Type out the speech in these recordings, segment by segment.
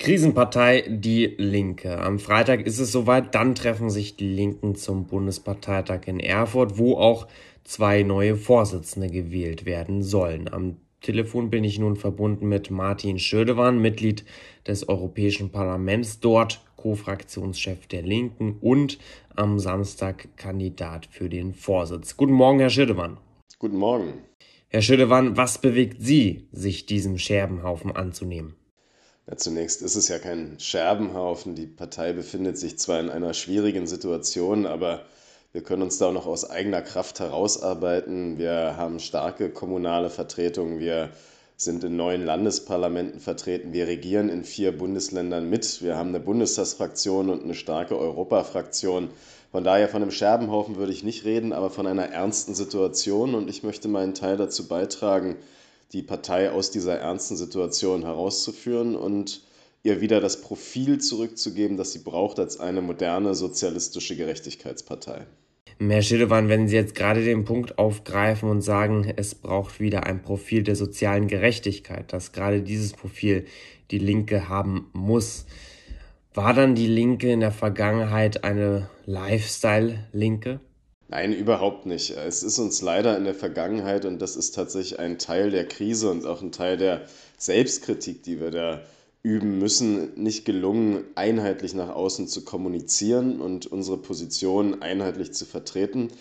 Krisenpartei Die Linke. Am Freitag ist es soweit, dann treffen sich die Linken zum Bundesparteitag in Erfurt, wo auch zwei neue Vorsitzende gewählt werden sollen. Am Telefon bin ich nun verbunden mit Martin Schödewan, Mitglied des Europäischen Parlaments, dort Co-Fraktionschef der Linken und am Samstag Kandidat für den Vorsitz. Guten Morgen, Herr Schödewan. Guten Morgen. Herr Schödewan, was bewegt Sie, sich diesem Scherbenhaufen anzunehmen? Ja, zunächst ist es ja kein Scherbenhaufen. Die Partei befindet sich zwar in einer schwierigen Situation, aber wir können uns da auch noch aus eigener Kraft herausarbeiten. Wir haben starke kommunale Vertretungen. Wir sind in neun Landesparlamenten vertreten. Wir regieren in vier Bundesländern mit. Wir haben eine Bundestagsfraktion und eine starke Europafraktion. Von daher von einem Scherbenhaufen würde ich nicht reden, aber von einer ernsten Situation. Und ich möchte meinen Teil dazu beitragen, die Partei aus dieser ernsten Situation herauszuführen und ihr wieder das Profil zurückzugeben, das sie braucht als eine moderne sozialistische Gerechtigkeitspartei. Herr Schildewan, wenn Sie jetzt gerade den Punkt aufgreifen und sagen, es braucht wieder ein Profil der sozialen Gerechtigkeit, dass gerade dieses Profil die Linke haben muss, war dann die Linke in der Vergangenheit eine Lifestyle-Linke? Nein, überhaupt nicht. Es ist uns leider in der Vergangenheit, und das ist tatsächlich ein Teil der Krise und auch ein Teil der Selbstkritik, die wir da üben müssen, nicht gelungen, einheitlich nach außen zu kommunizieren und unsere Position einheitlich zu vertreten.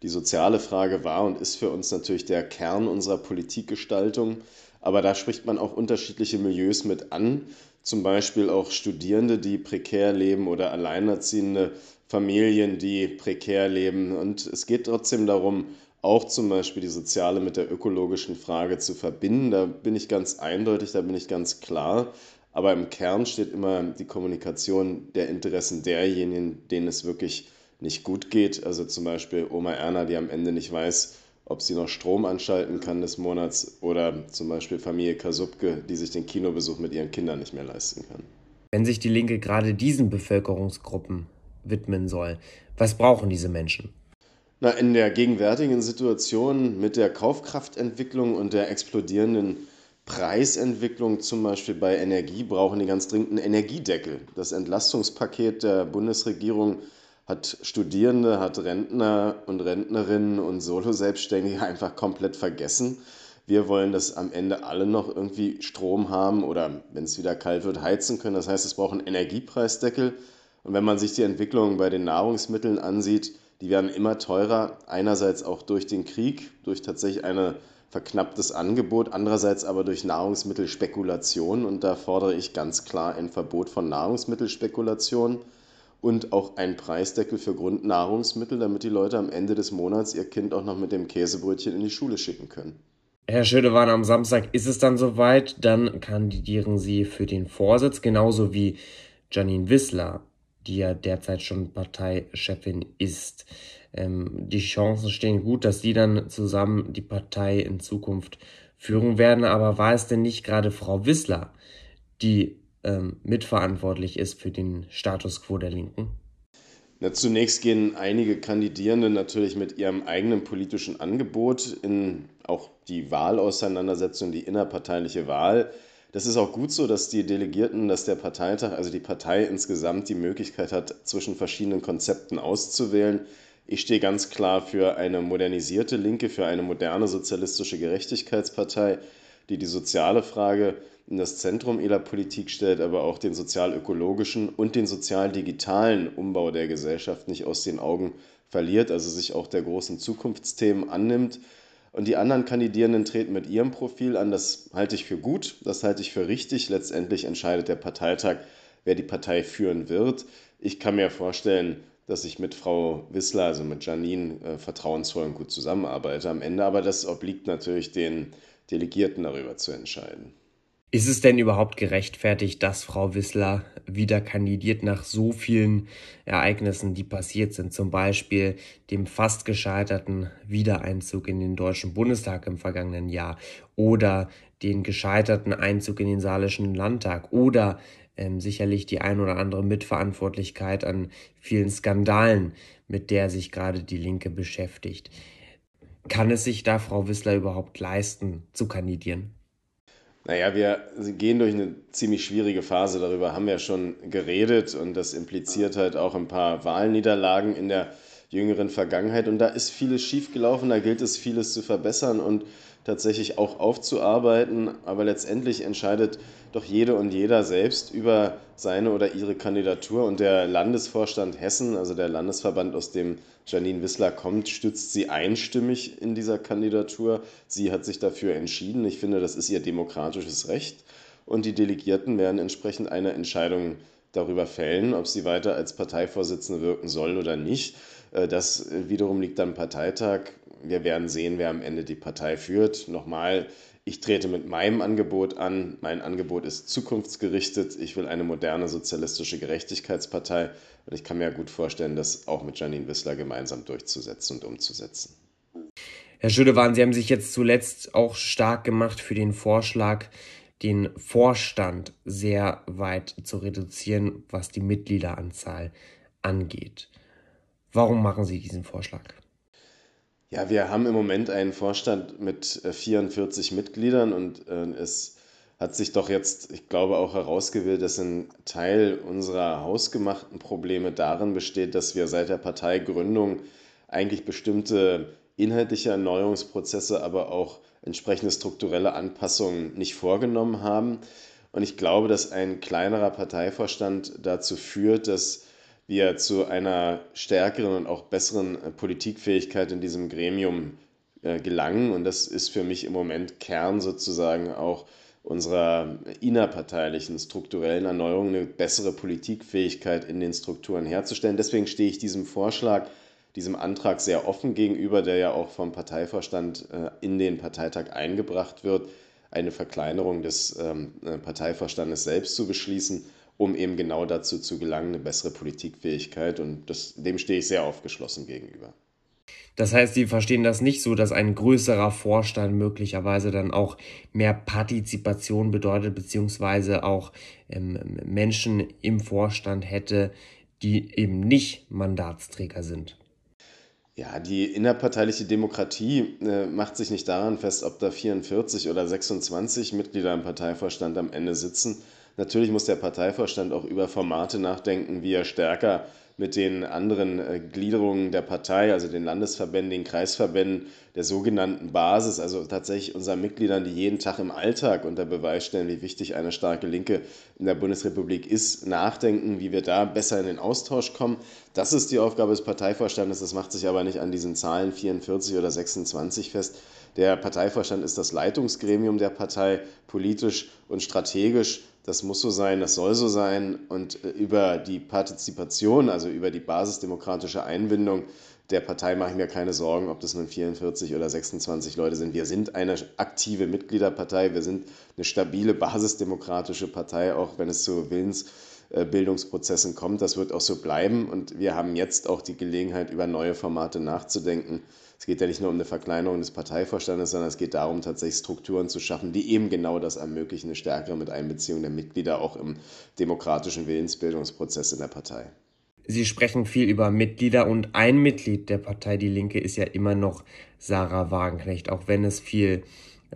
Die soziale Frage war und ist für uns natürlich der Kern unserer Politikgestaltung. Aber da spricht man auch unterschiedliche Milieus mit an, zum Beispiel auch Studierende, die prekär leben oder Alleinerziehende, Familien, die prekär leben. Und es geht trotzdem darum, auch zum Beispiel die soziale mit der ökologischen Frage zu verbinden. Da bin ich ganz eindeutig, da bin ich ganz klar. Aber im Kern steht immer die Kommunikation der Interessen derjenigen, denen es wirklich nicht gut geht. Also zum Beispiel Oma Erna, die am Ende nicht weiß, ob sie noch Strom anschalten kann des Monats oder zum Beispiel Familie Kasubke, die sich den Kinobesuch mit ihren Kindern nicht mehr leisten kann. Wenn sich die Linke gerade diesen Bevölkerungsgruppen widmen soll. Was brauchen diese Menschen? Na, in der gegenwärtigen Situation mit der Kaufkraftentwicklung und der explodierenden Preisentwicklung, zum Beispiel bei Energie, brauchen die ganz dringend einen Energiedeckel. Das Entlastungspaket der Bundesregierung hat Studierende, hat Rentner und Rentnerinnen und Solo-Selbstständige einfach komplett vergessen. Wir wollen, dass am Ende alle noch irgendwie Strom haben oder, wenn es wieder kalt wird, heizen können. Das heißt, es braucht einen Energiepreisdeckel. Und wenn man sich die Entwicklung bei den Nahrungsmitteln ansieht, die werden immer teurer, einerseits auch durch den Krieg, durch tatsächlich ein verknapptes Angebot, andererseits aber durch Nahrungsmittelspekulation. Und da fordere ich ganz klar ein Verbot von Nahrungsmittelspekulation und auch einen Preisdeckel für Grundnahrungsmittel, damit die Leute am Ende des Monats ihr Kind auch noch mit dem Käsebrötchen in die Schule schicken können. Herr Schödewan, am Samstag ist es dann soweit, dann kandidieren Sie für den Vorsitz, genauso wie Janine Wissler die ja derzeit schon Parteichefin ist. Ähm, die Chancen stehen gut, dass die dann zusammen die Partei in Zukunft führen werden. Aber war es denn nicht gerade Frau Wissler, die ähm, mitverantwortlich ist für den Status quo der Linken? Na, zunächst gehen einige Kandidierende natürlich mit ihrem eigenen politischen Angebot in auch die Wahlauseinandersetzung, die innerparteiliche Wahl. Das ist auch gut so, dass die Delegierten, dass der Parteitag, also die Partei insgesamt die Möglichkeit hat, zwischen verschiedenen Konzepten auszuwählen. Ich stehe ganz klar für eine modernisierte Linke, für eine moderne sozialistische Gerechtigkeitspartei, die die soziale Frage in das Zentrum ihrer Politik stellt, aber auch den sozial-ökologischen und den sozial-digitalen Umbau der Gesellschaft nicht aus den Augen verliert, also sich auch der großen Zukunftsthemen annimmt und die anderen Kandidierenden treten mit ihrem Profil an. Das halte ich für gut, das halte ich für richtig. Letztendlich entscheidet der Parteitag, wer die Partei führen wird. Ich kann mir vorstellen, dass ich mit Frau Wissler, also mit Janine, äh, vertrauensvoll und gut zusammenarbeite am Ende. Aber das obliegt natürlich den Delegierten darüber zu entscheiden. Ist es denn überhaupt gerechtfertigt, dass Frau Wissler wieder kandidiert nach so vielen Ereignissen, die passiert sind? Zum Beispiel dem fast gescheiterten Wiedereinzug in den Deutschen Bundestag im vergangenen Jahr oder den gescheiterten Einzug in den Saarländischen Landtag oder ähm, sicherlich die ein oder andere Mitverantwortlichkeit an vielen Skandalen, mit der sich gerade die Linke beschäftigt. Kann es sich da Frau Wissler überhaupt leisten, zu kandidieren? Naja, wir gehen durch eine ziemlich schwierige Phase, darüber haben wir schon geredet und das impliziert halt auch ein paar Wahlniederlagen in der jüngeren Vergangenheit. Und da ist vieles schiefgelaufen, da gilt es vieles zu verbessern. Und tatsächlich auch aufzuarbeiten, aber letztendlich entscheidet doch jede und jeder selbst über seine oder ihre Kandidatur und der Landesvorstand Hessen, also der Landesverband, aus dem Janine Wissler kommt, stützt sie einstimmig in dieser Kandidatur. Sie hat sich dafür entschieden. Ich finde, das ist ihr demokratisches Recht und die Delegierten werden entsprechend eine Entscheidung darüber fällen, ob sie weiter als Parteivorsitzende wirken soll oder nicht. Äh, das wiederum liegt am Parteitag. Wir werden sehen, wer am Ende die Partei führt. Nochmal, ich trete mit meinem Angebot an. Mein Angebot ist zukunftsgerichtet. Ich will eine moderne sozialistische Gerechtigkeitspartei. Und ich kann mir gut vorstellen, das auch mit Janine Wissler gemeinsam durchzusetzen und umzusetzen. Herr Schüdewan, Sie haben sich jetzt zuletzt auch stark gemacht für den Vorschlag, den Vorstand sehr weit zu reduzieren, was die Mitgliederanzahl angeht. Warum machen Sie diesen Vorschlag? Ja, wir haben im Moment einen Vorstand mit 44 äh, Mitgliedern und äh, es hat sich doch jetzt, ich glaube, auch herausgewählt, dass ein Teil unserer hausgemachten Probleme darin besteht, dass wir seit der Parteigründung eigentlich bestimmte inhaltliche Erneuerungsprozesse, aber auch entsprechende strukturelle Anpassungen nicht vorgenommen haben. Und ich glaube, dass ein kleinerer Parteivorstand dazu führt, dass wir zu einer stärkeren und auch besseren äh, Politikfähigkeit in diesem Gremium äh, gelangen. Und das ist für mich im Moment Kern sozusagen auch unserer innerparteilichen strukturellen Erneuerung, eine bessere Politikfähigkeit in den Strukturen herzustellen. Deswegen stehe ich diesem Vorschlag, diesem Antrag sehr offen gegenüber, der ja auch vom Parteivorstand äh, in den Parteitag eingebracht wird, eine Verkleinerung des ähm, Parteivorstandes selbst zu beschließen um eben genau dazu zu gelangen, eine bessere Politikfähigkeit. Und das, dem stehe ich sehr aufgeschlossen gegenüber. Das heißt, Sie verstehen das nicht so, dass ein größerer Vorstand möglicherweise dann auch mehr Partizipation bedeutet, beziehungsweise auch ähm, Menschen im Vorstand hätte, die eben nicht Mandatsträger sind. Ja, die innerparteiliche Demokratie äh, macht sich nicht daran fest, ob da 44 oder 26 Mitglieder im Parteivorstand am Ende sitzen, Natürlich muss der Parteivorstand auch über Formate nachdenken, wie er stärker mit den anderen äh, Gliederungen der Partei, also den Landesverbänden, den Kreisverbänden, der sogenannten Basis, also tatsächlich unseren Mitgliedern, die jeden Tag im Alltag unter Beweis stellen, wie wichtig eine starke Linke in der Bundesrepublik ist, nachdenken, wie wir da besser in den Austausch kommen. Das ist die Aufgabe des Parteivorstandes. Das macht sich aber nicht an diesen Zahlen 44 oder 26 fest. Der Parteivorstand ist das Leitungsgremium der Partei, politisch und strategisch das muss so sein, das soll so sein. Und äh, über die Partizipation, also über die basisdemokratische Einbindung der Partei mache ich mir keine Sorgen, ob das nun 44 oder 26 Leute sind. Wir sind eine aktive Mitgliederpartei, wir sind eine stabile basisdemokratische Partei, auch wenn es zu Willensbildungsprozessen kommt. Das wird auch so bleiben. Und wir haben jetzt auch die Gelegenheit, über neue Formate nachzudenken es geht ja nicht nur um eine Verkleinerung des Parteivorstandes, sondern es geht darum, tatsächlich Strukturen zu schaffen, die eben genau das ermöglichen, eine stärkere Miteinbeziehung der Mitglieder auch im demokratischen Willensbildungsprozess in der Partei. Sie sprechen viel über Mitglieder und ein Mitglied der Partei Die Linke ist ja immer noch Sarah Wagenknecht, auch wenn es viel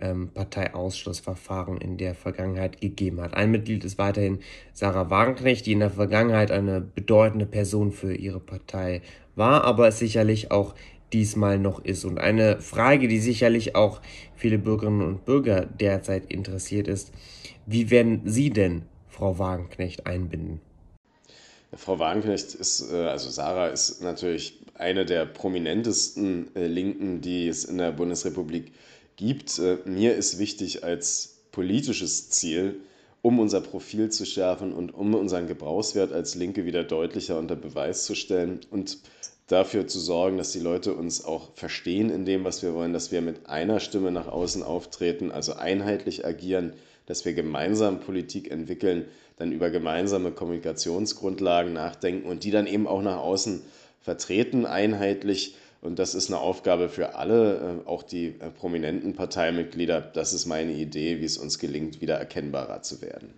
ähm, Parteiausschlussverfahren in der Vergangenheit gegeben hat. Ein Mitglied ist weiterhin Sarah Wagenknecht, die in der Vergangenheit eine bedeutende Person für ihre Partei war, aber es sicherlich auch diesmal noch ist. Und eine Frage, die sicherlich auch viele Bürgerinnen und Bürger derzeit interessiert ist, wie werden Sie denn Frau Wagenknecht einbinden? Frau Wagenknecht ist, äh, also Sarah ist natürlich eine der prominentesten äh, Linken, die es in der Bundesrepublik gibt. Äh, mir ist wichtig als politisches Ziel, um unser Profil zu schärfen und um unseren Gebrauchswert als Linke wieder deutlicher unter Beweis zu stellen und dafür zu sorgen, dass die Leute uns auch verstehen in dem, was wir wollen, dass wir mit einer Stimme nach außen auftreten, also einheitlich agieren, dass wir gemeinsam Politik entwickeln, dann über gemeinsame Kommunikationsgrundlagen nachdenken und die dann eben auch nach außen vertreten, einheitlich. Und das ist eine Aufgabe für alle, äh, auch die äh, prominenten Parteimitglieder. Das ist meine Idee, wie es uns gelingt, wieder erkennbarer zu werden.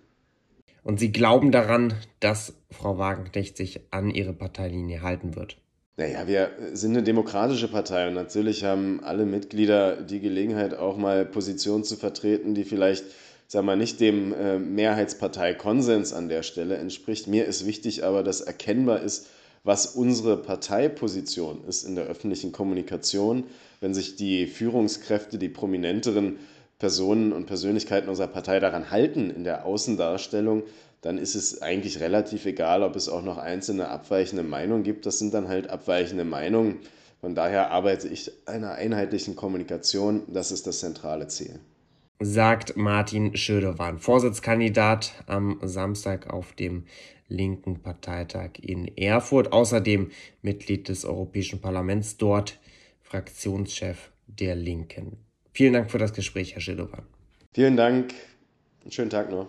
Und Sie glauben daran, dass Frau Wagenknecht sich an ihre Parteilinie halten wird? Naja, wir sind eine demokratische Partei und natürlich haben alle Mitglieder die Gelegenheit, auch mal Positionen zu vertreten, die vielleicht sag mal, nicht dem äh, Mehrheitsparteikonsens an der Stelle entspricht. Mir ist wichtig aber, dass erkennbar ist, was unsere Parteiposition ist in der öffentlichen Kommunikation, wenn sich die Führungskräfte, die prominenteren Personen und Persönlichkeiten unserer Partei daran halten in der Außendarstellung, dann ist es eigentlich relativ egal, ob es auch noch einzelne abweichende Meinungen gibt. Das sind dann halt abweichende Meinungen. Von daher arbeite ich einer einheitlichen Kommunikation. Das ist das zentrale Ziel. Sagt Martin Schödewan, Vorsitzkandidat am Samstag auf dem linken Parteitag in Erfurt. Außerdem Mitglied des Europäischen Parlaments, dort Fraktionschef der Linken. Vielen Dank für das Gespräch, Herr Schildowan. Vielen Dank. Einen schönen Tag noch.